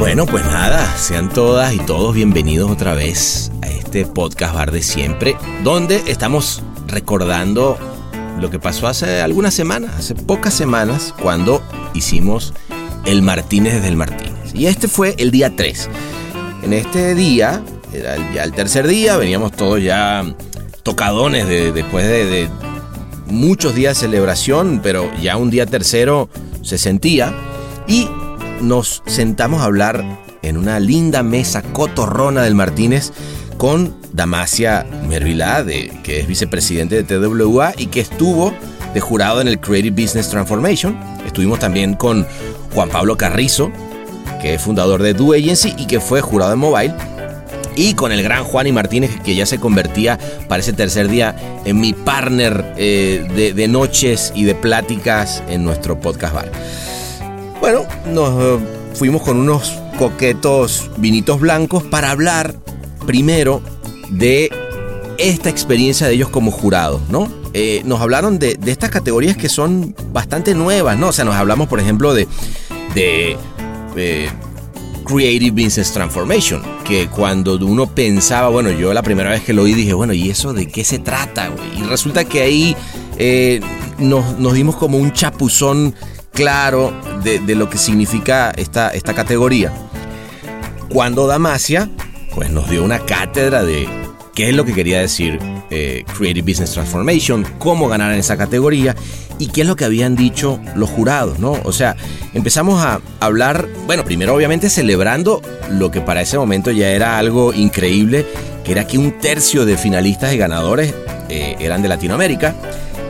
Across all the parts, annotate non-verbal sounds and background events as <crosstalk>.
Bueno, pues nada, sean todas y todos bienvenidos otra vez a este podcast bar de siempre, donde estamos recordando lo que pasó hace algunas semanas, hace pocas semanas, cuando hicimos el Martínez desde el Martínez. Y este fue el día 3. En este día, era ya el tercer día, veníamos todos ya tocadones de, después de, de muchos días de celebración, pero ya un día tercero se sentía. Y nos sentamos a hablar en una linda mesa cotorrona del Martínez con Damasia Mervilá, que es vicepresidente de TWA y que estuvo de jurado en el Creative Business Transformation. Estuvimos también con Juan Pablo Carrizo, que es fundador de Do Agency y que fue jurado en Mobile. Y con el gran Juan y Martínez, que ya se convertía para ese tercer día en mi partner eh, de, de noches y de pláticas en nuestro podcast bar. Bueno, nos eh, fuimos con unos coquetos vinitos blancos para hablar primero de esta experiencia de ellos como jurados, ¿no? Eh, nos hablaron de, estas categorías que son bastante nuevas, ¿no? O sea, nos hablamos, por ejemplo, de, de eh, Creative Business Transformation, que cuando uno pensaba, bueno, yo la primera vez que lo oí dije, bueno, ¿y eso de qué se trata? Y resulta que ahí eh, nos, nos dimos como un chapuzón claro de, lo que significa esta, esta categoría. Cuando Damasia, pues nos dio una cátedra de qué es lo que quería decir eh, Creative Business Transformation, cómo ganar en esa categoría y qué es lo que habían dicho los jurados, ¿no? O sea, empezamos a hablar, bueno, primero obviamente celebrando lo que para ese momento ya era algo increíble, que era que un tercio de finalistas y ganadores eh, eran de Latinoamérica,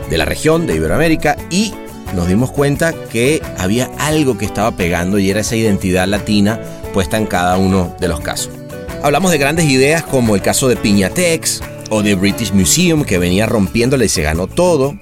de la región, de Iberoamérica, y nos dimos cuenta que había algo que estaba pegando y era esa identidad latina puesta en cada uno de los casos. Hablamos de grandes ideas como el caso de Piñatex o de British Museum que venía rompiéndole y se ganó todo.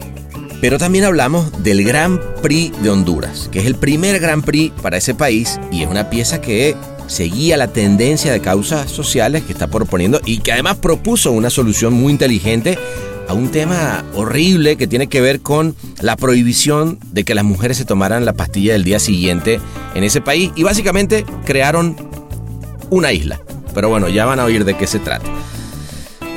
Pero también hablamos del Grand Prix de Honduras, que es el primer Grand Prix para ese país y es una pieza que seguía la tendencia de causas sociales que está proponiendo y que además propuso una solución muy inteligente a un tema horrible que tiene que ver con la prohibición de que las mujeres se tomaran la pastilla del día siguiente en ese país y básicamente crearon una isla. Pero bueno, ya van a oír de qué se trata.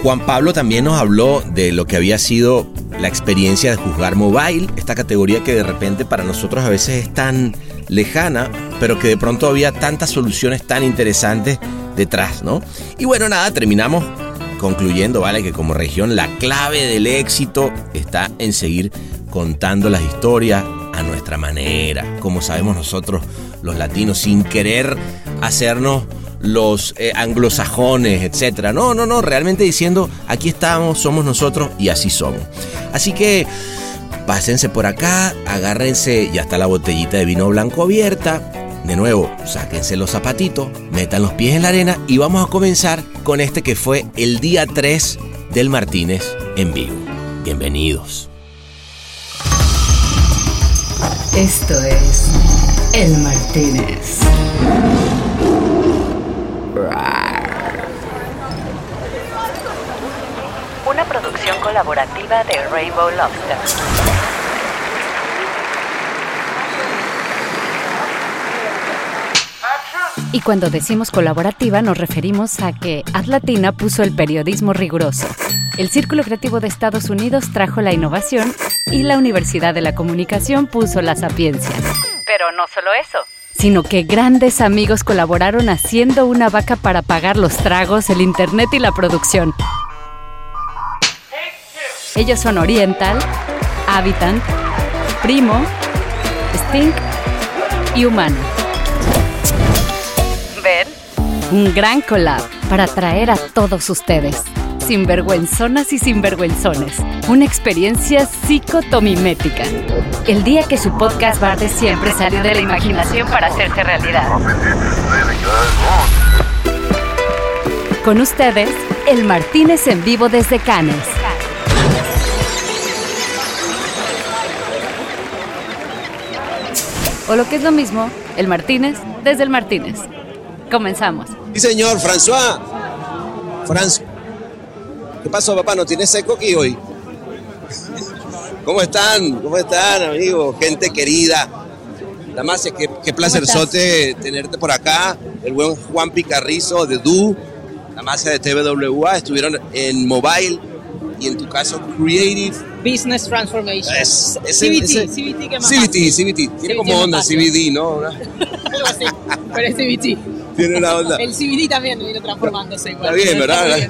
Juan Pablo también nos habló de lo que había sido la experiencia de juzgar mobile, esta categoría que de repente para nosotros a veces es tan lejana, pero que de pronto había tantas soluciones tan interesantes detrás, ¿no? Y bueno, nada, terminamos concluyendo, ¿vale? Que como región la clave del éxito está en seguir contando las historias a nuestra manera, como sabemos nosotros los latinos, sin querer hacernos los eh, anglosajones, etcétera. No, no, no, realmente diciendo aquí estamos, somos nosotros y así somos. Así que pásense por acá, agárrense, ya está la botellita de vino blanco abierta. De nuevo, sáquense los zapatitos, metan los pies en la arena y vamos a comenzar con este que fue el día 3 del Martínez en vivo. Bienvenidos. Esto es El Martínez. Una producción colaborativa de Rainbow Lobster. Y cuando decimos colaborativa nos referimos a que Atlatina puso el periodismo riguroso. El Círculo Creativo de Estados Unidos trajo la innovación y la Universidad de la Comunicación puso la sapiencia. Pero no solo eso sino que grandes amigos colaboraron haciendo una vaca para pagar los tragos, el internet y la producción. Ellos son Oriental, Habitant, Primo, Stink y Humano. Un gran collab para atraer a todos ustedes. sinvergüenzonas y sinvergüenzones. Una experiencia psicotomimética. El día que su podcast Bar de Siempre salió de la imaginación para hacerse realidad. Con ustedes, el Martínez en vivo desde Cannes. O lo que es lo mismo, el Martínez desde el Martínez. Comenzamos. Sí, señor, François. François. ¿Qué pasó, papá? ¿No tienes seco aquí hoy? ¿Cómo están? ¿Cómo están, amigos? Gente querida. Además, qué, qué placerzote tenerte por acá. El buen Juan Picarrizo de Du, la masa de TWA, estuvieron en Mobile y en tu caso Creative Business Transformation. Es, es CBT, ese- CBT que más CBT. CBT. Tiene CBT como onda. CBD, ¿no? <laughs> Algo así, pero es CBT. Tiene una onda. El CBD también vino transformándose igual. Está bien, ¿verdad? <laughs>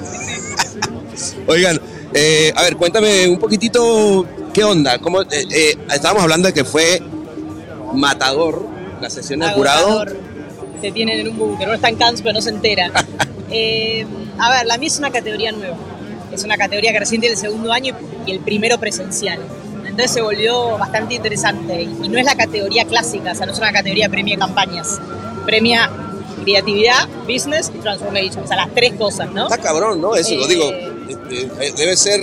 <laughs> Oigan, eh, a ver, cuéntame un poquitito qué onda. ¿Cómo, eh, eh, estábamos hablando de que fue matador la sesión del jurado. Te tienen en un búnker, uno está en Cannes pero no se entera. <laughs> A ver, la mía es una categoría nueva. Es una categoría que recién tiene el segundo año y el primero presencial. Entonces se volvió bastante interesante. Y no es la categoría clásica, o sea, no es una categoría premia campañas. Premia creatividad, business y transformation. O sea, las tres cosas, ¿no? Está cabrón, ¿no? Eso, lo Eh, digo. eh, eh, debe ser.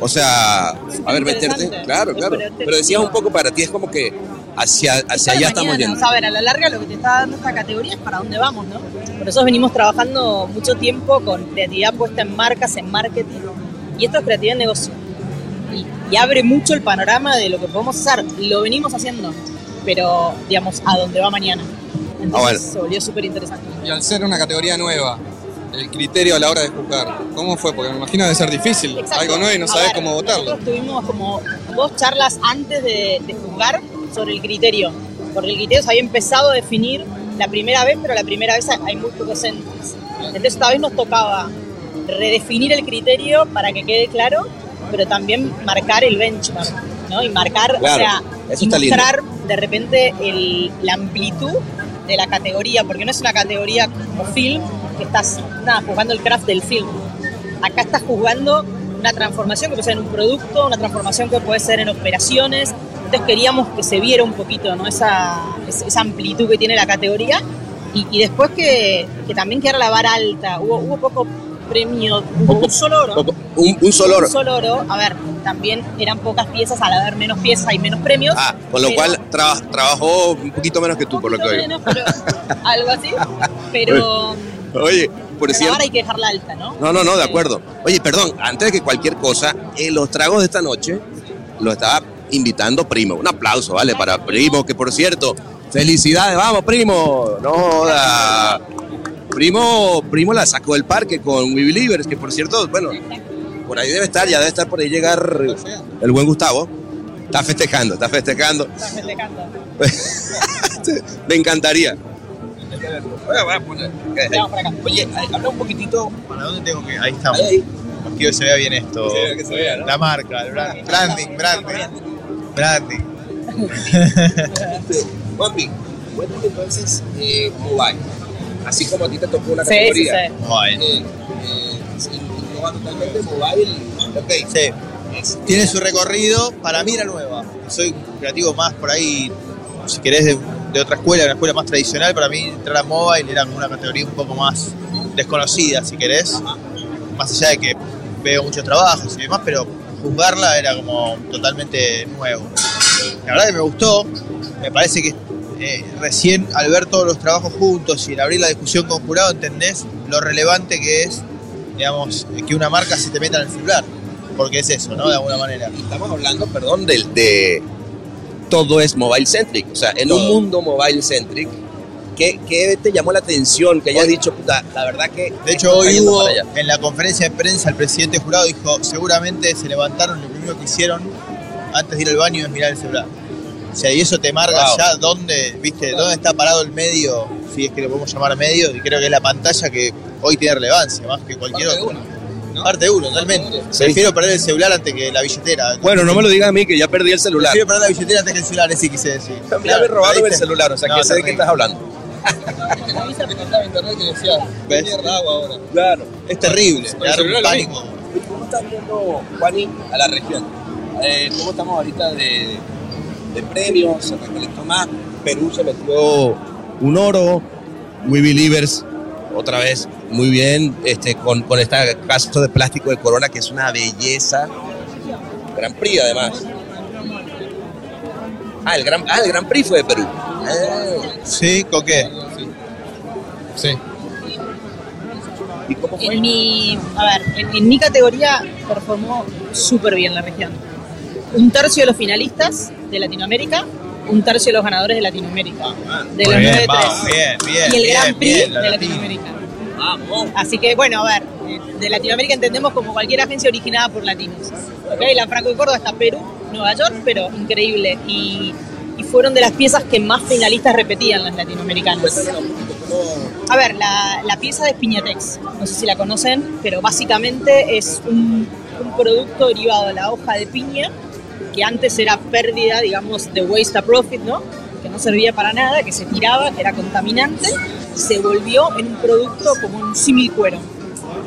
O sea, a ver, meterte. Claro, claro. pero decías un poco para ti, es como que hacia, hacia allá estamos mañana, yendo. O sea, a ver, a la larga lo que te está dando esta categoría es para dónde vamos, ¿no? Por eso venimos trabajando mucho tiempo con creatividad puesta en marcas, en marketing, y esto es creatividad en negocio. Y, y abre mucho el panorama de lo que podemos hacer. Lo venimos haciendo, pero, digamos, a dónde va mañana. Entonces Ah, bueno. se volvió súper interesante. Y al ser una categoría nueva, el criterio a la hora de juzgar, ¿cómo fue? Porque me imagino debe ser difícil, Exacto. algo nuevo y no sabes cómo votarlo. Nosotros tuvimos como dos charlas antes de, de juzgar sobre el criterio, porque el criterio se había empezado a definir la primera vez, pero la primera vez hay muy pocos entries. Entonces esta vez nos tocaba redefinir el criterio para que quede claro, pero también marcar el benchmark, ¿no? Y marcar, Claro, o sea, mostrar de repente el- la amplitud de la categoría, porque no es una categoría como film, que estás nada, jugando el craft del film. Acá estás jugando una transformación que puede ser en un producto, una transformación que puede ser en operaciones. Entonces queríamos que se viera un poquito ¿no? esa, esa amplitud que tiene la categoría y, y después que, que también quedara la vara alta. Hubo, hubo poco premio, un solo oro. Un, un solo oro. Un solo oro. A ver, también eran pocas piezas, al haber menos piezas hay menos premios. Ah, con lo cual traba- trabajó un poquito menos que tú, por lo que oigo. menos, pero <laughs> algo así. Pero Oye, por pero cierto. ahora hay que dejarla alta, ¿no? No, no, no, de acuerdo. Oye, perdón, antes de que cualquier cosa, en los tragos de esta noche lo estaba invitando Primo. Un aplauso, ¿vale? Para Primo, que por cierto, felicidades, vamos, Primo. No joda. Primo, Primo la sacó del parque con We Believers, que por cierto, bueno, por ahí debe estar, ya debe estar por ahí llegar el buen Gustavo. Está festejando, está festejando. Está festejando. <laughs> Me encantaría. Oye, habla un poquitito para dónde tengo que. Ahí estamos. Ahí. Quiero que se vea bien esto. Que se vea, que se vea, ¿no? La marca, el brand- branding, branding. Branding. <laughs> Juanpi, cuéntame entonces eh. Así como a ti te tocó una Sí, sí, categoría. Eh, eh, innova totalmente mobile. Ok. Sí. Tiene su recorrido. Para mí era nueva. Soy creativo más por ahí, si querés, de, de otra escuela, una escuela más tradicional. Para mí entrar a mobile era una categoría un poco más desconocida, si querés. Más allá de que veo muchos trabajos y demás, pero juzgarla era como totalmente nuevo. La verdad que me gustó. Me parece que eh, recién al ver todos los trabajos juntos y al abrir la discusión con jurado entendés lo relevante que es, digamos, que una marca se te meta en el celular. Porque es eso, ¿no? De alguna manera. Estamos hablando, perdón, del de todo es mobile centric. O sea, en un mundo mobile centric, ¿qué, qué te llamó la atención? Que hayas dicho, puta, la verdad que. De hecho, hoy hubo, para allá"? en la conferencia de prensa, el presidente jurado dijo, seguramente se levantaron, lo primero que hicieron antes de ir al baño es mirar el celular. O sea, y eso te marca Wow. ya dónde, viste, dónde está parado el medio, si es que lo podemos llamar medio, y creo que es la pantalla que hoy tiene relevancia, más que cualquier Parte otra. uno, Parte de uno, totalmente. Sí. Prefiero perder el celular antes que la billetera. Bueno, no me lo digas a mí, que ya perdí el celular. Prefiero perder la billetera antes que el celular, ese quise decir. Me robaron el celular, o sea, No, que sé de qué estás hablando. <laughs> que estaba en internet que decía, ¿Ves? mierda agua ahora. Claro. Es terrible, me da un pánico. ¿Cómo estás viendo, Juani, a la región? Eh, ¿Cómo estamos ahorita de, de premios? Se recolectó más. Perú se metió un oro. We Believers, otra vez, muy bien, este, con, con este caso de plástico de Corona, que es una belleza. Gran Prix, además. Ah, el Gran, ah, el Gran Prix fue de Perú. Ah, Sí, ¿con qué? Sí. ¿Y cómo fue? En mi, a ver, en, en mi categoría performó súper bien la región. Un tercio de los finalistas de Latinoamérica, un tercio de los ganadores de Latinoamérica. De los Muy bien, 9-3. vamos, bien, bien, y el bien, Gran Prix bien, la de. Latinoamérica. Vamos. Así que, bueno, a ver, de Latinoamérica entendemos como cualquier agencia originada por latinos. ¿ok? La Franco de Córdoba está Perú, Nueva York, pero increíble. Y, y fueron de las piezas que más finalistas repetían las latinoamericanas. A ver, la, la pieza de Piñatex, no sé si la conocen, pero básicamente es un, un producto derivado de la hoja de piña, que antes era pérdida, digamos, de waste a profit, ¿no? Que no servía para nada, que se tiraba, que era contaminante, se volvió en un producto como un símil cuero.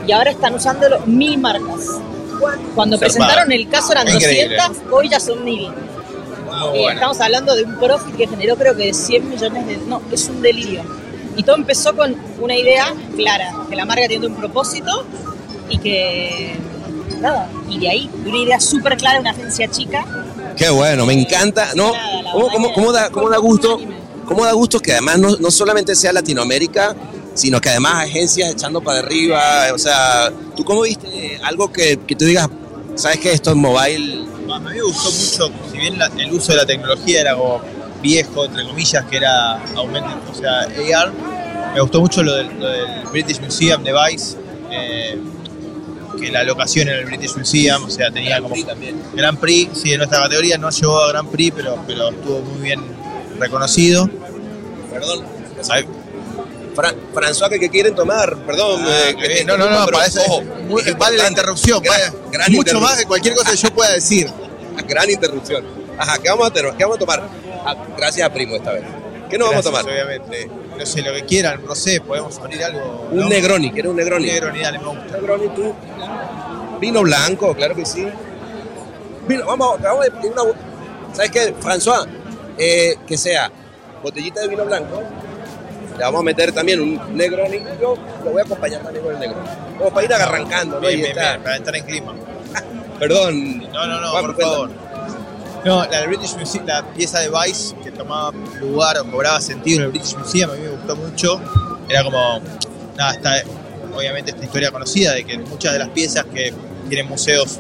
Y ahora están usándolo mil marcas. Cuando presentaron el caso eran Increíble. 200, hoy ya son mil. Eh, bueno. estamos hablando de un profit que generó creo que de 100 millones de... No, es un delirio. Y todo empezó con una idea clara, que la marca tiene un propósito y que... Nada, y de ahí, una idea súper clara, una agencia chica. Qué bueno, me encanta. ¿no? Nada, ¿Cómo, cómo- cómo da, cómo da gusto? ¿Cómo da gusto que además no, no solamente sea Latinoamérica, sino que además agencias echando para arriba? O sea, ¿tú cómo viste algo que, que tú digas, sabes que esto es mobile? A mí me gustó mucho, si bien la- el uso de la tecnología era como viejo, entre comillas, que era aumento, o sea, AR, me gustó mucho lo del, lo del British Museum Device, eh, que la locación era el British Museum, o sea, tenía como también. Grand Prix, sí, en nuestra categoría no llegó a Grand Prix, pero, pero estuvo muy bien reconocido. Perdón. Ay, Fran- François, que, que quieren tomar, perdón. Ah, eh, que te no, no, no, pero, ojo, muy- vale la interrupción, Gran- vale, gran mucho interrupción. más que cualquier cosa que yo pueda decir. <laughs> Gran interrupción. Ajá, ¿qué vamos a, tener? ¿Qué vamos a tomar? Ah, gracias a Primo esta vez. ¿Qué nos vamos a tomar? Obviamente. No sé, lo que quieran, no sé, podemos abrir algo. Un ¿no? Negroni, ¿quieres un Un Negroni? Negroni, dale, me gusta. Negroni, tú. Vino blanco, claro que sí. Vino, vamos, vamos a pedir una. ¿Sabes qué, François? Eh, que sea botellita de vino blanco. Le vamos a meter también un Negroni. Yo lo voy a acompañar también con el Negroni. Como para ir arrancando, ¿no? Bien, Y bien, está- bien, para estar en clima. <laughs> Perdón. No, no, no, Juan, por cuenta. favor. No, la British Museum, la pieza de Vice que tomaba lugar o cobraba sentido en el British Museum, a mí me gustó mucho. Era como, nada, obviamente esta historia conocida de que muchas de las piezas que tienen museos,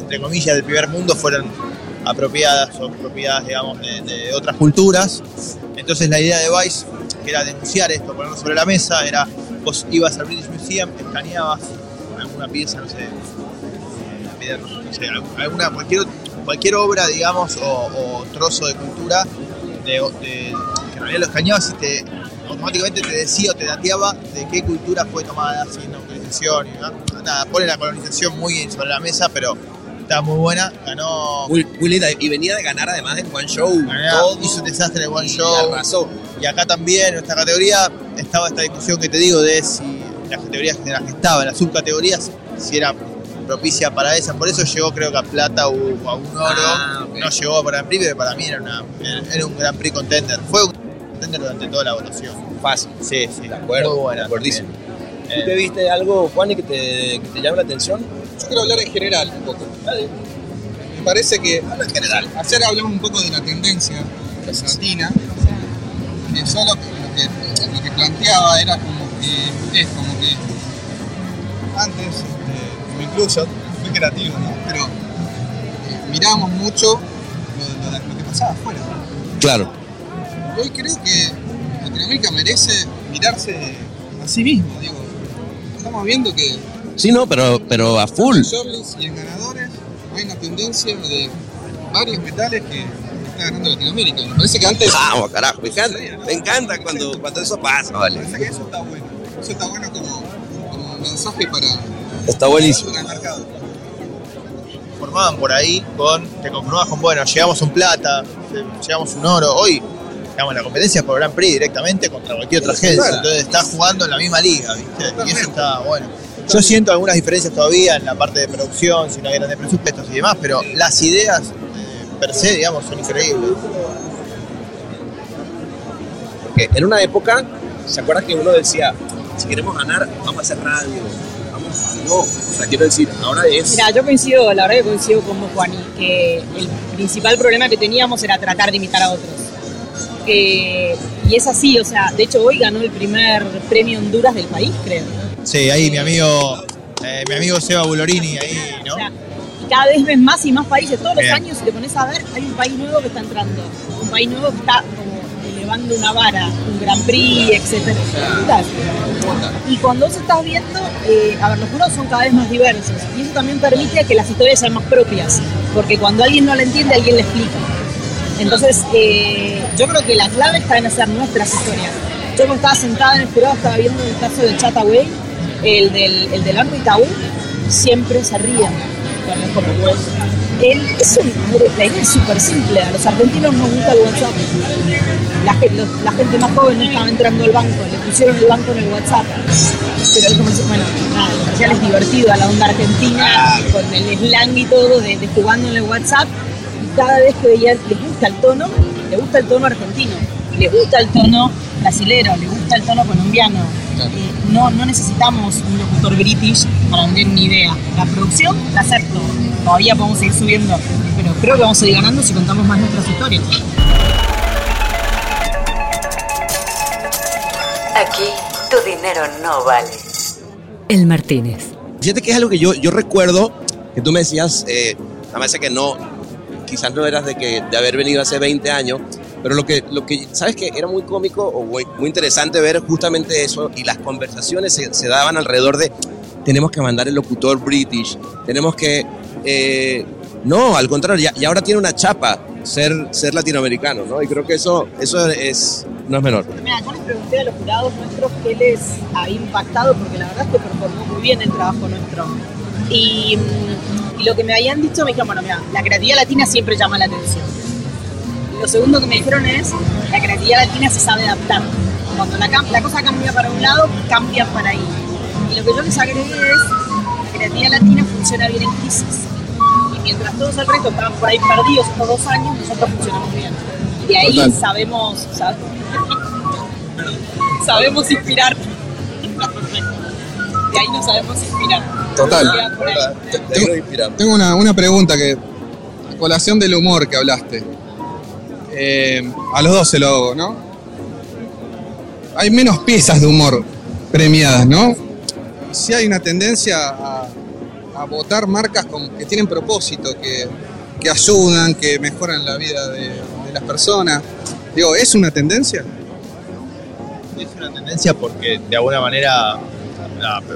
entre comillas, del primer mundo fueron apropiadas o propiedades, digamos, de, otras culturas. Entonces la idea de Vice, que era denunciar esto, ponerlo sobre la mesa, era vos ibas al British Museum, escaneabas alguna pieza, no sé, piedra, no sé, alguna, cualquier, cualquier obra, digamos, o, o trozo de cultura, de, de- que en realidad lo escaneabas y te, automáticamente te decía o te dateaba de qué cultura fue tomada, sin colonización y ¿no? nada, pone la colonización muy sobre la mesa, pero está muy buena, ganó, Muy, muy linda. Y venía de ganar además en One Show. ganó todo. hizo un desastre en One y Show. arrasó. Y acá también, en nuestra categoría, estaba esta discusión que te digo de si las categorías en las que estaba, las subcategorías, si era propicia para esa. Por eso llegó, creo que a plata o a un oro. Ah. No llegó para Grand Prix, pero para mí era, una, era un Grand Prix contender. Fue un contender durante toda la votación. Fácil. Sí, sí, De acuerdo. muy buena. Eh, ¿Tú te viste algo, Juan, y que te, que te llame la atención? Yo quiero hablar en general un poco. Me parece que, habla en general, ayer hablamos un poco de la tendencia latina, que yo lo, que- lo que, lo que planteaba era como que, es como que antes, este, me incluyo, muy creativo, ¿no? Pero eh, mirábamos mucho lo, lo- lo que pasaba afuera. Claro. Y hoy creo que Latinoamérica merece mirarse a sí mismo, digo. Estamos viendo que Sí, no, pero, pero a full. en shortlist y en ganadores hay una tendencia de varios metales que está ganando Latinoamérica. Me parece que antes. Vamos, carajo, me encanta. Me encanta cuando, cuando eso pasa, Me vale. parece que eso está bueno. Eso está bueno como, como mensaje para, Está buenísimo. formaban por ahí con, te conformabas con, bueno, llegamos un plata, llegamos un oro. Hoy digamos, la competencia es por Grand Prix directamente contra cualquier otra agencia. Entonces está jugando en la misma liga, ¿viste? Y eso está bueno. Yo siento algunas diferencias todavía en la parte de producción, si no hay grandes presupuestos y demás, pero las ideas eh, per se, digamos, son increíbles. Porque en una época, ¿se acuerdan que uno decía, si queremos ganar, vamos a hacer radio? No, o sea, quiero decir, ahora es... Mira, yo coincido, la verdad que coincido con vos, Juan, y que el principal problema que teníamos era tratar de imitar a otros. Que- y es así, o sea, de hecho hoy ganó el primer premio Honduras del país, creo. Sí, ahí mi amigo, eh, mi amigo Seba Bulorini, ahí, ¿no? O sea, y cada vez ves más y más países. Todos los Bien. años, si te pones a ver, hay un país nuevo que está entrando. Un país nuevo que está como elevando una vara, un Grand Prix, etcétera. Y cuando vos estás viendo, eh, a ver, los jurados son cada vez más diversos. Y eso también permite que las historias sean más propias. Porque cuando alguien no la entiende, alguien le explica. Entonces, eh, yo creo que la clave está en hacer nuestras historias. Yo cuando estaba sentada en el jurado, estaba viendo el caso de Chataway, el del, el del Itaú, siempre se ríen. bueno, él, es un, la idea es súper simple, a los argentinos nos gusta el WhatsApp. La, los- la gente más joven no estaba entrando al banco, le pusieron el banco en el WhatsApp. Pero él como dice, bueno, nada, comercial es divertido, a la onda argentina, con el slang y todo, de, de jugando en el WhatsApp. Y cada vez que veían, les gusta el tono, le gusta el tono argentino, le gusta el tono brasilero, le gusta el tono colombiano. Eh, no, no necesitamos un locutor british para vender una idea. La producción la acepto, todavía podemos seguir subiendo, pero creo que vamos a seguir ganando si contamos más nuestras historias. Aquí tu dinero no vale. El Martínez. Fíjate que es algo que yo, yo recuerdo que tú me decías, eh, a veces que no, quizás no eras de, que, de haber venido hace 20 años, pero lo que, lo que, ¿sabes que Era muy cómico o muy, muy interesante ver justamente eso y las conversaciones se, se daban alrededor de, tenemos que mandar el locutor british, tenemos que, eh, no, al contrario, y ahora tiene una chapa ser, ser latinoamericano, ¿no? Y creo que eso, eso es, no es menor. Mira, yo les pregunté a los jurados nuestros qué les ha impactado, porque la verdad es que performó muy bien el trabajo nuestro. Y, mm, lo que me habían dicho, me dijeron, bueno, mira, la creatividad latina siempre llama la atención. Lo segundo que me dijeron es, la creatividad latina se sabe adaptar. Cuando la, la cosa cambia para un lado, cambia para ahí. Y lo que yo les agregué es, la creatividad latina funciona bien en crisis. Mientras todos el resto estaban por ahí perdidos estos dos años, nosotros funcionamos bien. Y ahí Total. sabemos, ¿sabes? sabemos inspirar. Y ahí nos sabemos inspirar. Total. Tengo una, una pregunta que, a colación del humor que hablaste. Eh, a los dos se lo hago, ¿no? Hay menos piezas de humor premiadas, ¿no? Sí hay una tendencia a, a votar marcas con- que tienen propósito, que, que ayudan, que mejoran la vida de, las personas. Digo, ¿es una tendencia? Es una tendencia porque de alguna manera,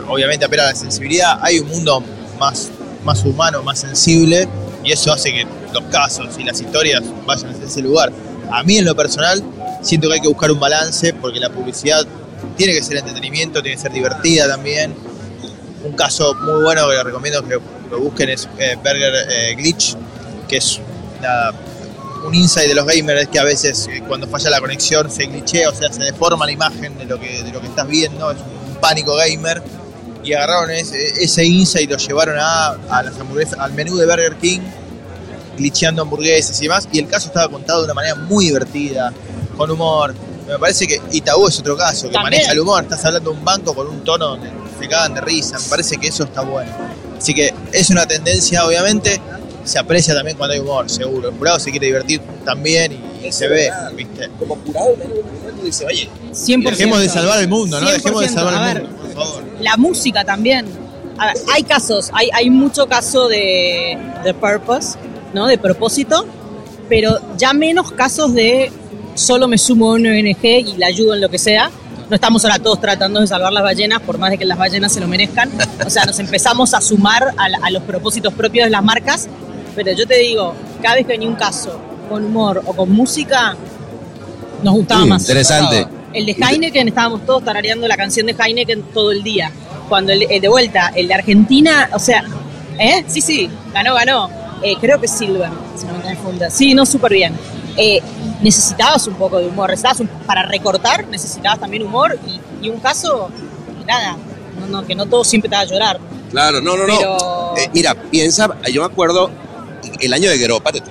obviamente apela a la sensibilidad, hay un mundo más, más humano, más sensible, y eso hace que los casos y las historias vayan hacia ese lugar. A mí en lo personal, siento que hay que buscar un balance porque la publicidad tiene que ser entretenimiento, tiene que ser divertida también. Un caso muy bueno que les recomiendo que lo busquen es eh, Burger eh, Glitch, que es un insight de los gamers que a veces eh, cuando falla la conexión se glitchea, o sea, se deforma la imagen de lo que, de lo que estás viendo, es un pánico gamer. Y agarraron ese, ese insight y lo llevaron a, a las hamburguesas, al menú de Burger King, glitcheando hamburguesas y demás. Y el caso estaba contado de una manera muy divertida, con humor. Me parece que Itaú es otro caso, que También. maneja el humor. Estás hablando de un banco con un tono donde se cagan de risa. Me parece que eso está bueno. Así que es una tendencia, obviamente. Se aprecia también cuando hay humor, seguro. El jurado se quiere divertir también y, y se ve, ¿viste? Como jurado, dice, oye, 100%. Dejemos de salvar el mundo, ¿no? Dejemos de 100%. salvar A el mundo, por favor. La música también. A ver, hay casos, hay, hay mucho caso de, de purpose, ¿no? De propósito, pero ya menos casos de solo me sumo a una ONG y la ayudo en lo que sea. No estamos ahora todos tratando de salvar las ballenas, por más de que las ballenas se lo merezcan. O sea, nos empezamos a sumar a, la- a los propósitos propios de las marcas. Pero yo te digo, cada vez que venía un caso con humor o con música, nos gustaba más. interesante. El de Heineken, estábamos todos tarareando la canción de Heineken todo el día. Cuando el, el de vuelta, el de Argentina, o sea, ¿eh? Sí, sí, ganó, ganó. Eh, creo que Silver, si no me confundo. Sí, no, súper bien. Eh, necesitabas un poco de humor, necesitabas un- para recortar necesitabas también humor y, y un caso, nada, no, no, que no todo siempre te va a llorar. Claro, no, no, no. Eh, mira, piensa, yo me acuerdo el año de Guerrero, párate.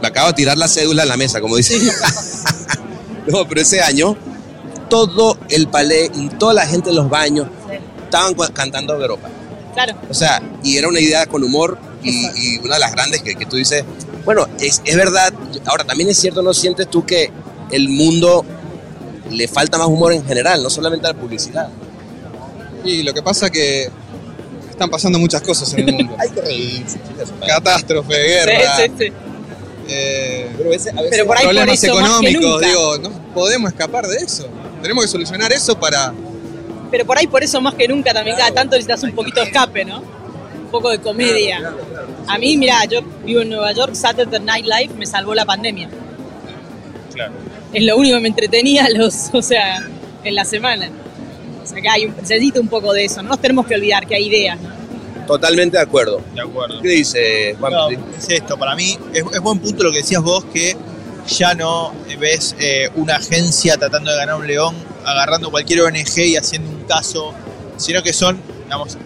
Me acabo de tirar la cédula en la mesa, como dice. <laughs> no, pero ese año, todo el palé y toda la gente en los baños estaban cantando Gueropa. Claro, O sea, y era una idea con humor y, y una de las grandes que, que tú dices, bueno, es, es verdad, ahora también es cierto, ¿no sientes tú que el mundo le falta más humor en general, no solamente a la publicidad? Y lo que pasa que están pasando muchas cosas en el mundo. <laughs> Hay que reírse, chicas. Catástrofe, guerra, sí, sí, sí. eh, Pero, a veces- a veces- Pero por ahí problemas eso, más que económicos, nunca. digo, no podemos escapar de eso. Tenemos que solucionar eso para... Pero por ahí por eso más que nunca también cada tanto necesitas un poquito de escape, ¿no? Un poco de comedia. A mí, mira, yo vivo en Nueva York, Saturday Night Live me salvó la pandemia. Claro. Es lo único que me entretenía los, <laughs> o sea, en la semana. O sea, que hay un, se necesita un poco de eso. No nos tenemos que olvidar que hay ideas, ¿no? Totalmente de acuerdo. De acuerdo. ¿Qué dice Juan? No, es esto, para mí es, es buen punto lo que decías vos, que ya no ves eh, una agencia tratando de ganar un león, agarrando cualquier ONG y haciendo un caso, sino que son, digamos, eh,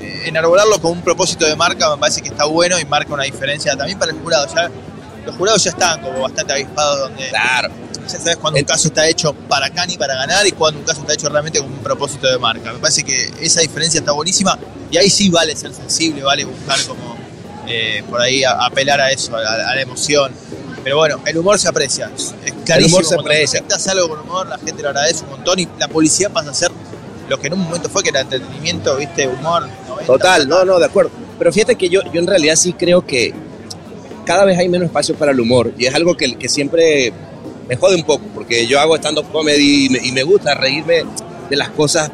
enarbolarlo con un propósito de marca me parece que está bueno y marca una diferencia también para el jurado. Ya, los jurados ya están como bastante avispados donde Claro. ya sabes cuando un caso está hecho para Cani, para ganar, y cuando un caso está hecho realmente con un propósito de marca. Me parece que esa diferencia está buenísima y ahí sí vale ser sensible, vale buscar como eh, por ahí a- apelar a eso, a, a la emoción. Pero bueno, el humor se aprecia. Es clarísimo. humor se cuando aprecia. conectas algo con humor, la gente lo agradece un montón y la publicidad pasa a ser lo que en un momento fue que era entretenimiento, viste, humor. 90, Total, no, no, de acuerdo. Pero fíjate que yo, yo en realidad sí creo que cada vez hay menos espacio para el humor y es algo que, que siempre me jode un poco porque yo hago stand-up comedy y me, y me gusta reírme de las cosas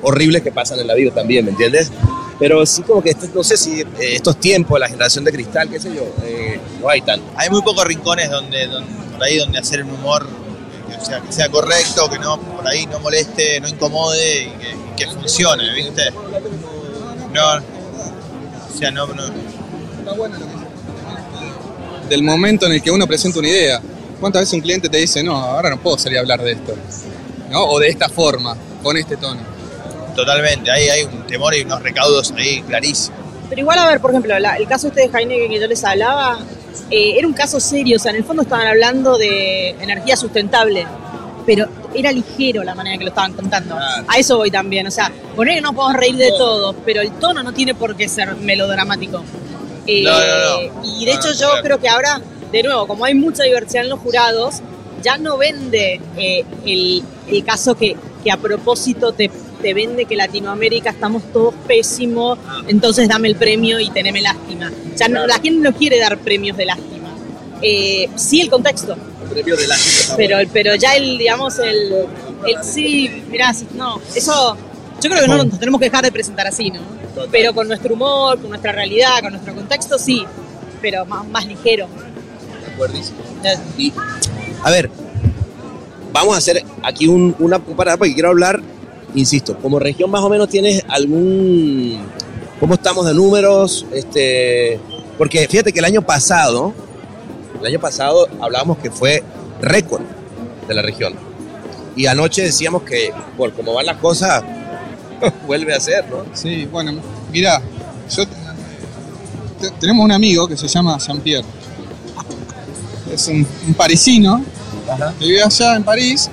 horribles que pasan en la vida también, ¿me entiendes? Pero sí como que, esto- no sé si eh, estos tiempos, la generación de cristal, qué sé yo, eh, no hay tanto. Hay muy pocos rincones donde, donde- por ahí donde hacer un humor que sea, que sea correcto, que no por ahí no moleste, no incomode y que, y que funcione, ¿viste? No, o sea, no, no- Está bueno lo que dice. Del momento en el que uno presenta una idea. ¿Cuántas veces un cliente te dice, no, ahora no puedo salir a hablar de esto? ¿No? O de esta forma, con este tono. totalmente, ahí hay un temor y unos recaudos ahí clarísimos. Pero igual, a ver, por ejemplo, la- el caso este de Heineken que yo les hablaba, eh, era un caso serio, o sea, en el fondo estaban hablando de energía sustentable, pero era ligero la manera que lo estaban contando. A eso voy también, o sea, poner que no podemos reír de todo, pero el tono no tiene por qué ser melodramático. Eh, No, no, Y de hecho yo claro. creo que ahora, de nuevo, como hay mucha diversidad en los jurados, ya no vende eh, el, el caso que, que a propósito te, te vende que Latinoamérica estamos todos pésimos, entonces dame el premio y teneme lástima. Ya no- la gente no quiere dar premios de lástima. Eh, sí el contexto, Premio de la pero, pero ya el, digamos, el, el sí, mirá, no, eso, yo creo que no nos tenemos que dejar de presentar así, ¿no? Pero con nuestro humor, con nuestra realidad, con nuestro contexto, sí, pero más, más ligero. Y, a ver, vamos a hacer aquí un, una un parada porque quiero hablar, insisto, como región más o menos tienes algún, ¿cómo estamos de números? Este, porque fíjate que el año pasado, el año pasado hablábamos que fue récord de la región. Y anoche decíamos que, por cómo van las cosas, <laughs> vuelve a ser, ¿no? Sí, bueno, mira, yo te- tenemos un amigo que se llama Jean-Pierre. Es un, un parisino que vive allá en París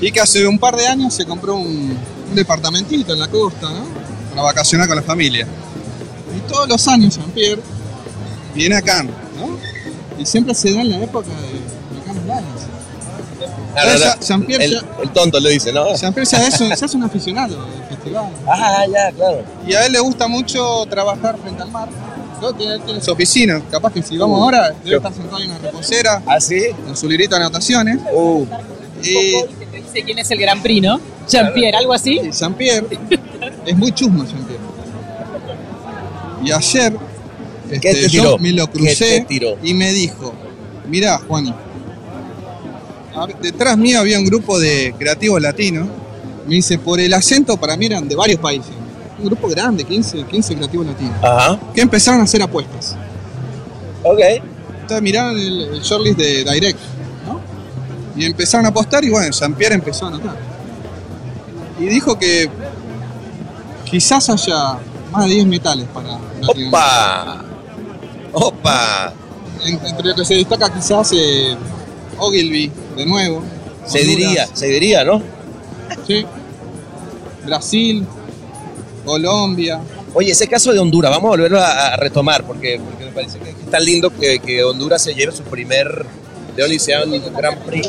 y que hace un par de años se compró un, un departamentito en la costa, ¿no? Para vacacionar con la familia. Y todos los años Jean-Pierre viene a Cannes, ¿no? Y siempre se da en la época de, de. Claro, Entonces, no, Jean-Pierre el, ya- el tonto lo dice, ¿no? Jean-Pierre ya es, un, ya es un aficionado del festival. <laughs> Ah, ya, claro. Y a él le gusta mucho trabajar frente al mar. ¿no? Tiene, tiene su oficina. Capaz que si vamos ahora, debe estar sentado en una reposera, ¿Ah, sí? en su librito de anotaciones. Uh, Y, te dice quién es el Gran Prix, ¿no? Jean-Pierre, algo así. y Jean-Pierre es muy chusma, Jean-Pierre. Y ayer ¿Qué este, yo me lo ¿Qué crucé te tiró? y me dijo, mirá, Juani, detrás mío había un grupo de creativos latinos. Me dice, por el acento para mí eran de varios países. Un grupo grande, 15, 15 creativos latinos. ajá, que empezaron a hacer apuestas. ok. Entonces miraron el, el shortlist de Direct. Y empezaron a apostar y bueno, Jean-Pierre empezó a anotar. Y dijo que quizás haya más de 10 metales para. ¡Opa! ¡Opa! En- Entre lo que se destaca quizás eh, Ogilvy, de nuevo. Se Honduras, diría, se diría, ¿no? Sí. Brasil, Colombia. Oye, ese caso de Honduras, vamos a volverlo a, a retomar, porque, porque me parece que es tan lindo que, que Honduras se lleve su primer de Ocean Grand Prix.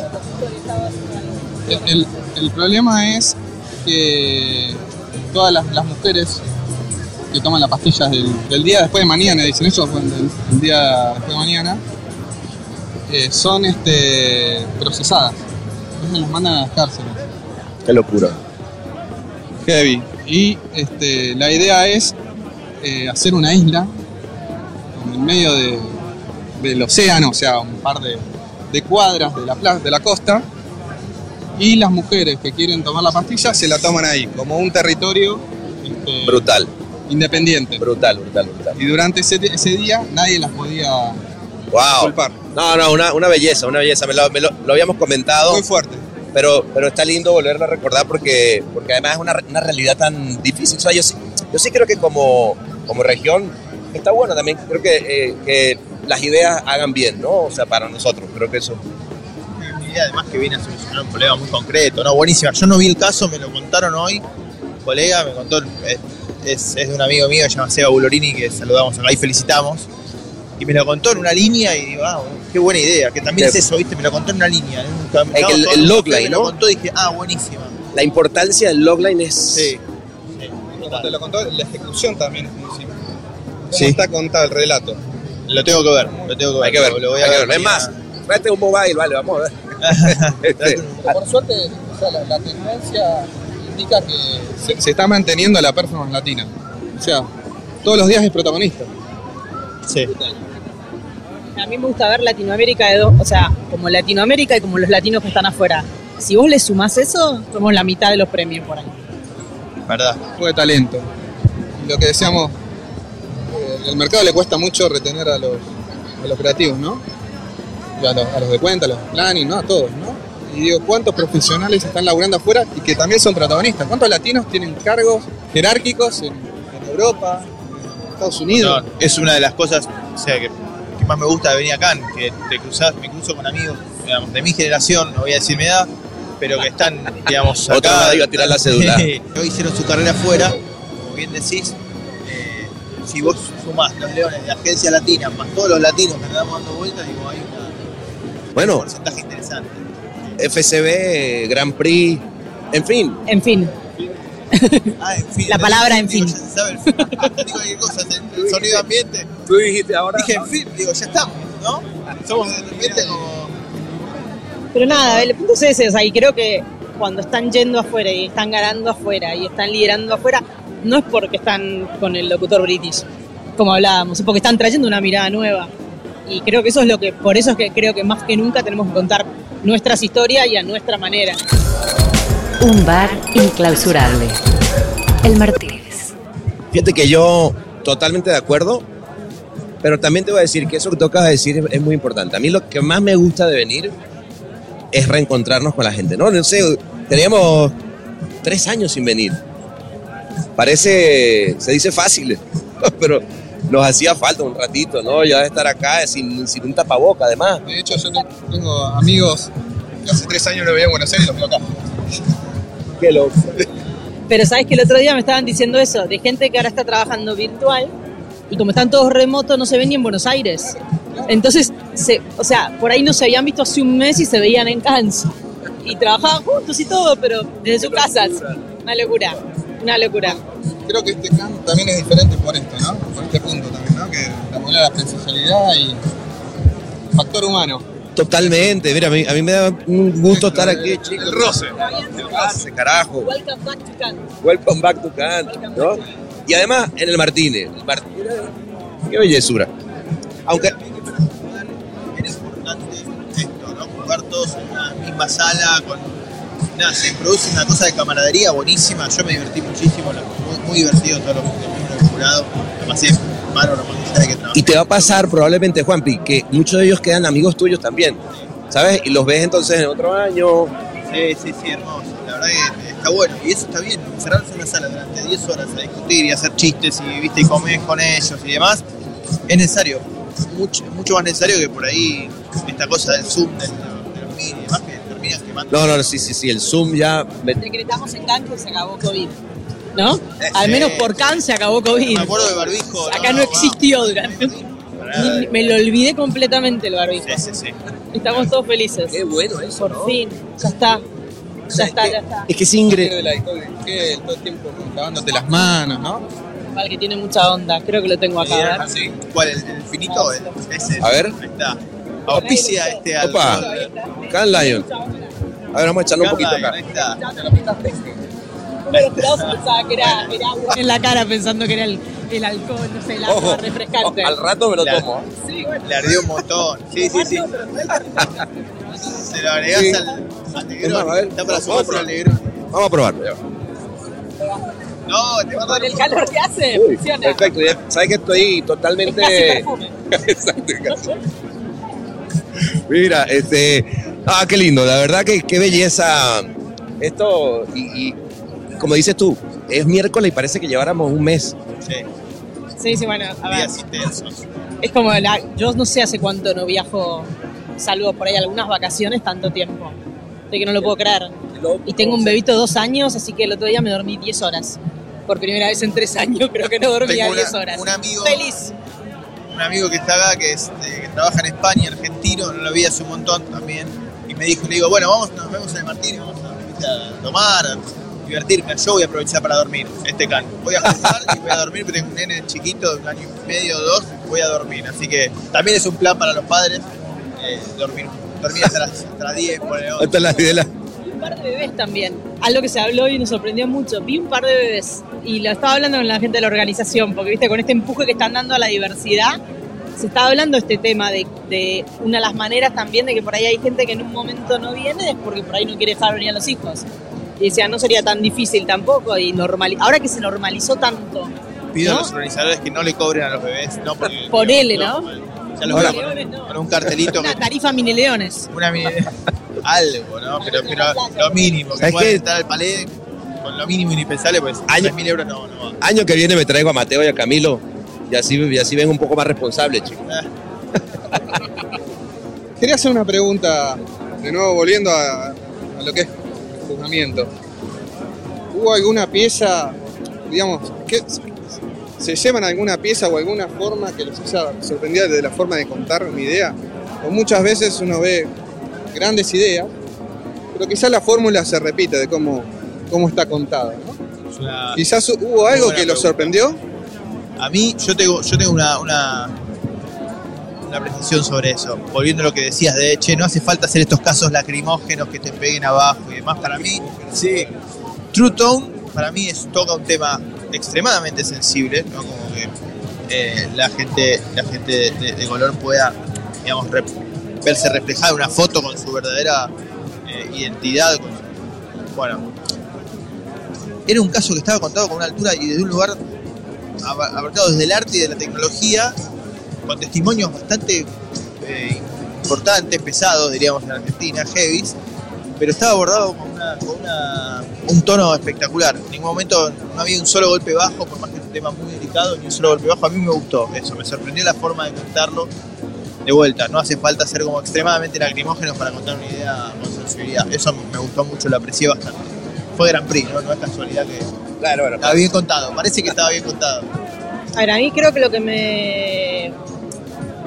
El, el- el problema es que todas las, las mujeres que toman las pastillas del, del día después de mañana, dicen eso, del, del día después de mañana, eh, son este, procesadas. Entonces las mandan a las cárceles. Qué locura. Heavy. Y este, la idea es eh, hacer una isla en el medio de- del océano, o sea, un par de, de cuadras de la, pla- de la costa. Y las mujeres que quieren tomar la pastilla se la toman ahí, como un territorio este, Brutal, independiente. brutal, brutal, brutal. Y durante ese, ese día nadie las podía ¡Wow! culpar. No, no, una, una belleza, una belleza. Me lo, me lo- lo habíamos comentado, Muy fuerte. pero, pero está lindo volverlo a recordar porque, porque además es una, una realidad tan difícil. O sea, yo, sí- yo sí creo que como, como región está bueno también. Creo que, eh, que las ideas hagan bien, ¿no? O sea, para nosotros. Creo que eso. Mi idea además que viene a solucionar un problema muy concreto, ¿no? Buenísima. Yo no vi el caso, me lo contaron hoy. Un colega me contó, es, es- es de un amigo mío, se llama Seba Bulorini, que saludamos acá y felicitamos. Y me lo contó en una línea y digo, ah, qué buena idea, que también Sí. es eso, ¿viste? Me lo contó en una línea. en un el- el logline, Me lo contó y dije, ah, buenísima. La importancia del logline es. Sí. Como te lo contó, la ejecución también es muy simple. ¿Cómo Sí. está contado el relato? Lo tengo que ver, lo tengo que ver. Hay que ver, lo, lo voy hay a que ver. ver. Es más, tráete un mobile, vale, vamos a ver. <laughs> Este, Por suerte, la, tendencia indica que se, se está manteniendo la performance latina. O sea, todos los días es protagonista. Sí. A mí me gusta ver Latinoamérica de dos, o sea, como Latinoamérica y como los latinos que están afuera. Si vos le sumás eso, somos la mitad de los premios por ahí. Verdad. Fue talento. Lo que decíamos, eh, el mercado le cuesta mucho retener a los, a los creativos, ¿no? A, los, a los de cuenta, a los de planning, ¿no? A todos, ¿no? Y digo, ¿cuántos profesionales están laburando afuera y que también son protagonistas? ¿Cuántos latinos tienen cargos jerárquicos en, en Europa, en Estados Unidos? No, es una de las cosas o sea, que, que más me gusta de venir acá, que te cruzás, me cruzo con amigos digamos, de mi generación, no voy a decir mi edad, pero que están, digamos, acá. más iba a tirar la cédula. <laughs> Hoy hicieron su carrera afuera, como bien decís. Si vos sumás los leones de agencia latina más todos los latinos que andamos dando vueltas, digo, hay una- Bueno. un porcentaje interesante. FCB, Grand Prix, en fin. En fin, Ah, en fin. La palabra en digo, fin. Ya se sabe el fin. digo cualquier cosa, el, el sonido ambiente. Tú dijiste ahora. Dije, en fin, digo, ya estamos, ¿no? Somos de repente como. pero nada, el punto es ese, o sea, y creo que cuando están yendo afuera y están ganando afuera y están liderando afuera, no es porque están con el locutor british, como hablábamos, es porque están trayendo una mirada nueva. Y creo que eso es lo que, por eso es que creo que más que nunca tenemos que contar nuestras historias y a nuestra manera. Un bar inclausurable. El Martínez. Fíjate que yo totalmente de acuerdo, pero también te voy a decir que eso que tocas decir es, es muy importante. A mí lo que más me gusta de venir es reencontrarnos con la gente, ¿no? No sé, teníamos tres años sin venir. Parece, se dice fácil, <laughs> pero nos hacía falta un ratito, ¿no? Ya de estar acá sin, sin un tapaboca, además. De hecho, yo te- tengo amigos que hace tres años no veía en Buenos Aires y los veo acá. Qué loco. Pero sabes que el otro día me estaban diciendo eso, de gente que ahora está trabajando virtual y como están todos remotos no se ven ni en Buenos Aires. Entonces, se, o sea, por ahí no se habían visto hace un mes y se veían en Cannes. Y trabajaban juntos y todo, pero desde sus casas. Una locura, una locura. Creo que este camp también es diferente por esto, ¿no? Por este punto también, ¿no? Que la moneda de la presencialidad y factor humano. Totalmente, mira, a mí, a mí me da un gusto estar aquí, chicos. El roce. El roce, carajo. Welcome back to Cannes. Welcome back to Kant, ¿no? Y además en el Martínez. El Martínez, qué bellezura. Aunque Era importante esto, ¿no? Jugar todos en una misma sala con. Nada, se produce una cosa de camaradería buenísima. Yo me divertí muchísimo, lo- muy, muy divertido todos los los miembros del jurado. Además, es nomás que hay que trabajar. Y te va a pasar probablemente, Juanpi, que muchos de ellos quedan amigos tuyos también, ¿sabes? Y los ves entonces en otro año. Sí, sí, sí, hermoso. La verdad que está bueno. Y eso está bien. Encerrarse en una sala durante 10 horas a discutir y hacer chistes y, viste, y comer con ellos y demás, es necesario. Mucho, mucho más necesario que por ahí esta cosa del Zoom, del, de los mini y demás, que No, no, sí, sí, sí, el Zoom ya... Decretamos en que se acabó COVID. ¿no? Eh, Al menos por Cannes se acabó COVID. Me acuerdo de barbijo. Acá no, existió durante. Ni- Me lo olvidé completamente el barbijo. Sí, sí, sí. Estamos todos felices. Qué bueno eso, Por fin, ya está. Ya está, ya está. Es que es ingre... de la alcohol del gel, todo el tiempo lavándote las manos, ¿no? Vale, que tiene mucha onda. Creo que lo tengo acá. a ver. Sí. ¿Cuál? ¿El, el finito? El- ese. A ver. Ahí está. Auspicia este Opa. alcohol. Can Lion. A ver, vamos a echarle un poquito acá. Ahí está. Pero pensaba que era, era en la cara pensando que era el, el alcohol, no sé, el agua Ojo, refrescante. al rato me lo La- tomo. Sí, bueno. Le ardió un montón. Sí, sí, sí. <laughs> Se lo agregás Sí. al, al Es más, negrón. a ver, Está para vamos a sumarse al probar. negrón. Vamos a probarlo. ya. No, te va a dar Con el calor que hace, Uy, funciona. perfecto, ya sabes que estoy <laughs> Es totalmente... <laughs> casi perfume. Exacto, casi. Mira, este. Ah, qué lindo, la verdad que qué belleza. Esto, y, y como dices tú, es miércoles y parece que lleváramos un mes. Sí, Sí, sí, bueno, a ver. días intensos. Es como, la, yo no sé hace cuánto no viajo, salvo por ahí algunas vacaciones, tanto tiempo. De que no lo puedo creer. Y tengo un bebito de dos años, así que el otro día me dormí 10 horas. Por primera vez en tres años creo que no dormía Tengo una- 10 horas. un amigo- Feliz. Un amigo que está acá, que, es, eh, que trabaja en España, argentino, no lo vi hace un montón también. Y me dijo, le digo, bueno, vamos, nos vemos en el Martín, vamos a, a tomar, divertirme. Yo voy a aprovechar para dormir, este can. Voy a jugar y voy a dormir, porque tengo un nene chiquito de un año y medio o dos, voy a dormir. Así que también es un plan para los padres, eh, dormir, dormir hasta las, hasta las 10, por el Hasta la de la- Un par de bebés también. Algo que se habló y nos sorprendió mucho. Vi un par de bebés y lo estaba hablando con la gente de la organización, porque viste, con este empuje que están dando a la diversidad, se está hablando este tema de, de una de las maneras también de que por ahí hay gente que en un momento no viene es porque por ahí no quiere dejar venir a los hijos. Y decía, no sería tan difícil tampoco. Y normali- ahora que se normalizó tanto, Pido ¿No? a los organizadores que no le cobren a los bebés, no porque... Ponele, ¿no? Ya los leones no. con un cartelito una tarifa mini leones. una mini- algo, ¿no? Pero, pero lo mínimo, que ¿Sabes puedan qué? estar al palé con lo mínimo indispensable, pues Año- 3.000 euros no, no va. Año que viene me traigo a Mateo y a Camilo. Y así, y así ven un poco más responsable, chicos. <laughs> Quería hacer una pregunta, de nuevo volviendo a, a lo que es el juzgamiento. ¿Hubo alguna pieza, digamos, que se llevan alguna pieza o alguna forma que los haya sorprendido de la forma de contar una idea? O muchas veces uno ve grandes ideas, pero quizás la fórmula se repite de cómo, cómo está contada. ¿no? Es una- Quizás hubo algo que los pregunta. sorprendió. A mí, yo tengo, yo tengo una, una, una apreciación sobre eso. Volviendo a lo que decías de, che, no hace falta hacer estos casos lacrimógenos que te peguen abajo y demás. Para mí, sí, True Tone, para mí es, toca un tema extremadamente sensible, ¿no? Como que eh, la gente, la gente de, de- de color pueda, digamos, verse reflejada en una foto con su verdadera eh, identidad. bueno, era un caso que estaba contado con una altura y desde un lugar ab- abarcado desde el arte y de la tecnología, con testimonios bastante eh, importantes, pesados, diríamos en Argentina, heavies, pero estaba abordado con, un tono espectacular. En ningún momento no había un solo golpe bajo, por más que es un tema muy delicado, ni un solo golpe bajo. A mí me gustó eso, me sorprendió la forma de contarlo. De vuelta, no hace falta ser como extremadamente lacrimógenos para contar una idea con sensibilidad. Eso me gustó mucho, lo aprecié bastante. Fue Grand Prix, ¿no? No es casualidad que Claro, bueno. estaba bien contado. Parece que estaba bien contado. A ver, a mí creo que lo que me.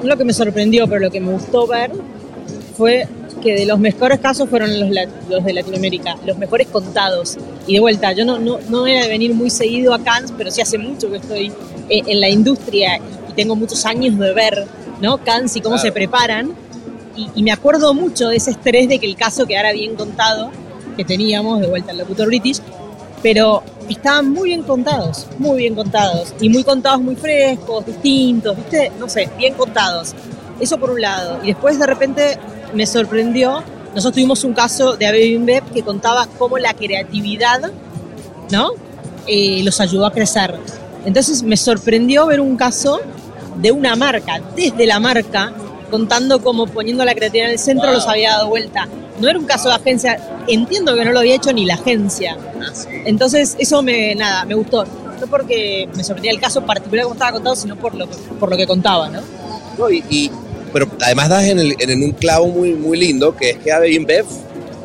No lo que me sorprendió, pero lo que me gustó ver fue que de los mejores casos fueron los, de Latinoamérica, los mejores contados. Y de vuelta, yo no, no, no era de venir muy seguido a Cannes, pero sí hace mucho que estoy eh, en la industria y tengo muchos años de ver ¿no? Cannes y cómo Claro. se preparan. Y, y me acuerdo mucho de ese estrés de que el caso quedara bien contado, que teníamos de vuelta al locutor British, pero estaban muy bien contados, muy bien contados, y muy contados muy frescos, distintos, ¿viste? No sé, bien contados. Eso por un lado. Y después de repente me sorprendió, nosotros tuvimos un caso de Abel que contaba cómo la creatividad, ¿no? Eh, los ayudó a crecer. Entonces me sorprendió ver un caso de una marca, desde la marca, contando cómo poniendo la creatividad en el centro los había dado vuelta. No era un caso de agencia, entiendo que no lo había hecho ni la agencia. Entonces, eso me, nada, me gustó. No porque me sorprendía el caso particular como estaba contado, sino por lo, que- por lo que contaba, ¿no? No, y, y- pero además das en, el- en un clavo muy, muy lindo, que es que AB InBev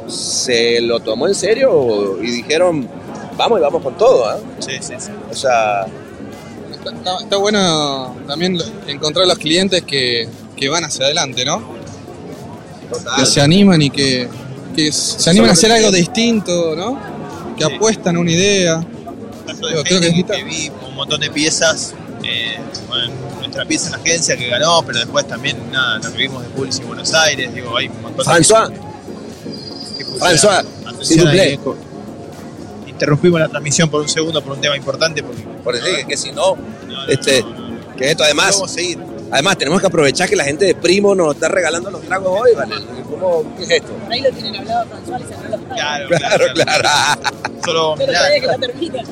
se lo tomó en serio y dijeron, vamos y vamos con todo, ¿ah? Sí, sí, sí. O sea, Está, bueno también encontrar los clientes que, que van hacia adelante, ¿no? Que se animan y que, que se animan a hacer algo distinto, ¿no? Que Sí. apuestan a una idea. de Creo- que Heineken, es que vi un montón de piezas. eh, bueno, nuestra pieza en la agencia que ganó, pero después también nada, lo que vimos de Pulse y Buenos Aires. Digo, hay un montón François, de pusieron François, Interrumpimos la transmisión por un segundo por un tema importante porque por decir que si no, no, no, este, no, no, no. que esto además, Vamos a seguir. además tenemos que aprovechar que la gente de Primo nos está regalando los tragos hoy, ¿vale? ¿Cómo, ¿Qué es esto? Por ahí lo tienen hablado François y se no lo Claro, Claro, claro. Solo Pero todavía que la termina.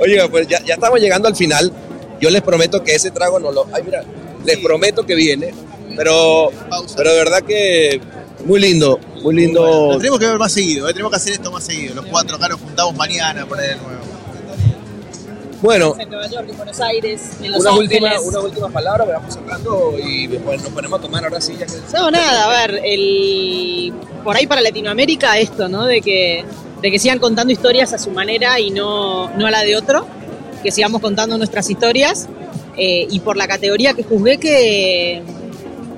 Oye, pues ya, ya estamos llegando al final. Yo les prometo que ese trago no lo. Ay, mira, les prometo que viene. Pero, pausa. pero de verdad que muy lindo, muy lindo. Lo tenemos que ver más seguido, eh, tenemos que hacer esto más seguido. Los cuatro acá nos juntamos mañana a poner de nuevo. Bueno, En Nueva York, en Buenos Aires, en Los unas últimas una última palabra, vamos cerrando y después nos ponemos a tomar ahora sí ya que. No, nada, a ver, el, por ahí para Latinoamérica esto, ¿no? De que, de que sigan contando historias a su manera y no, no a la de otro, que sigamos contando nuestras historias eh, y por la categoría que juzgué que,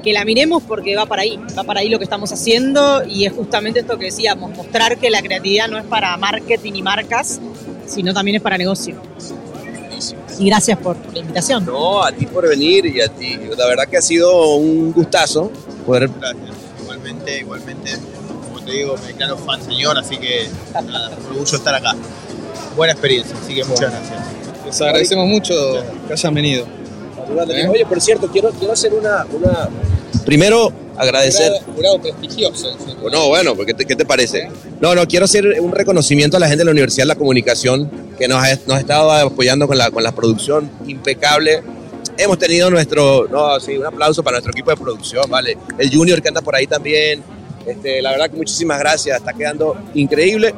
que la miremos porque va para ahí, va para ahí lo que estamos haciendo y es justamente esto que decíamos, mostrar que la creatividad no es para marketing y marcas, sino también es para negocio. Y gracias por la invitación. No, a ti por venir y a ti. La verdad que ha sido un gustazo poder. Gracias. Igualmente, igualmente, como te digo, me declaro fan señor, así que nada, un orgullo estar acá. Buena experiencia, así que muchas gracias. Les agradecemos mucho que hayan venido. ¿Eh? Oye, por cierto, quiero, quiero hacer una, una. Primero, agradecer. Jurado prestigioso. No, bueno, porque ¿qué te parece? No, no, quiero hacer un reconocimiento a la gente de la Universidad de la Comunicación que nos ha, nos ha estado apoyando con la, con la producción impecable. Hemos tenido nuestro, no, sí, un aplauso para nuestro equipo de producción, ¿vale? El Junior que anda por ahí también. Este, la verdad que muchísimas gracias, está quedando increíble.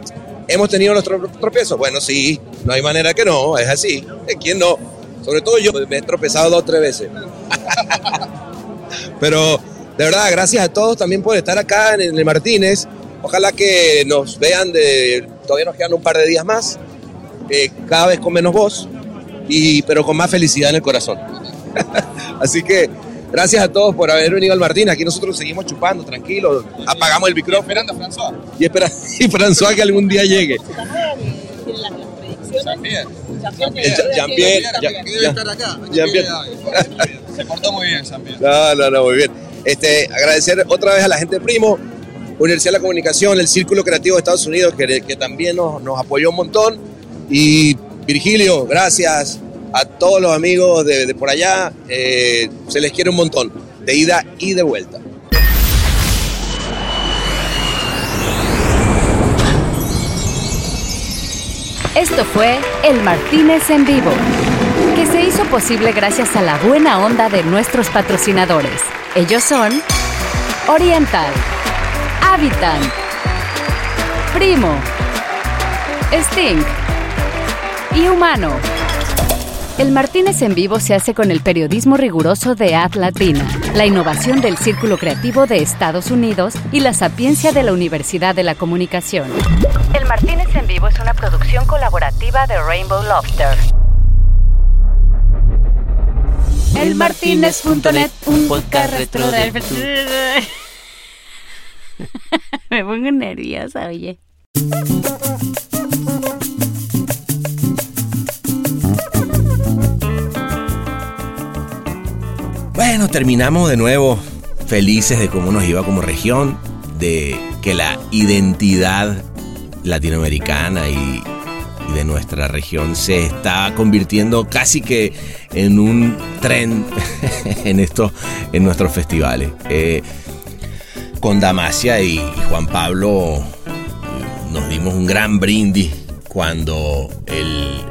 Hemos tenido nuestros tropiezos, bueno, sí, no hay manera que no, es así. ¿Quién no? Sobre todo yo, me he tropezado dos o tres veces. <laughs> Pero de verdad, gracias a todos también por estar acá en el Martínez. Ojalá que nos vean de. Todavía nos quedan un par de días más. eh, cada vez con menos voz, y, pero con más felicidad en el corazón. <laughs> Así que gracias a todos por haber venido al Martínez. Aquí nosotros seguimos chupando, tranquilos. Apagamos el micrófono Esperando a François. y espera <laughs> y François que algún día llegue. Jean-Pierre. Se portó muy bien, Jean-Pierre. No, no, no, muy bien. Este, agradecer otra vez a la gente de Primo, Universidad de la Comunicación, el Círculo Creativo de Estados Unidos, que, que también nos, nos apoyó un montón. Y Virgilio, gracias a todos los amigos de, de por allá. eh, se les quiere un montón, de ida y de vuelta. Esto fue El Martínez en vivo, que se hizo posible gracias a la buena onda de nuestros patrocinadores. Ellos son Oriental, Habitan, Primo, Sting y Humano. El Martínez en vivo se hace con el periodismo riguroso de Ad Latina, la innovación del Círculo Creativo de Estados Unidos y la sapiencia de la Universidad de la Comunicación. El Martínez en vivo es una producción colaborativa de Rainbow Lobster. Elmartinez.net, un podcast retro del... <laughs> Me pongo nerviosa, oye. Bueno, terminamos de nuevo felices de cómo nos iba como región, de que la identidad latinoamericana y, de nuestra región se está convirtiendo casi que en un tren <laughs> en, en nuestros festivales. Eh, con Damasia y, y Juan Pablo nos dimos un gran brindis cuando el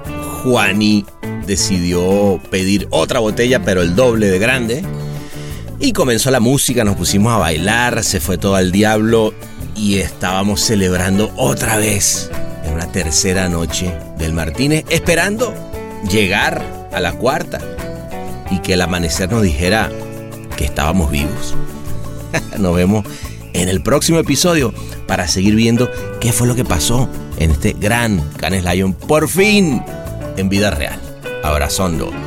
Juani decidió pedir otra botella, pero el doble de grande. Y comenzó la música, nos pusimos a bailar, se fue todo al diablo y estábamos celebrando otra vez una tercera noche del Martínez, esperando llegar a la cuarta y que el amanecer nos dijera que estábamos vivos. <laughs> nos vemos en el próximo episodio para seguir viendo qué fue lo que pasó en este gran Canes Lion por fin en vida real. Abrazondo.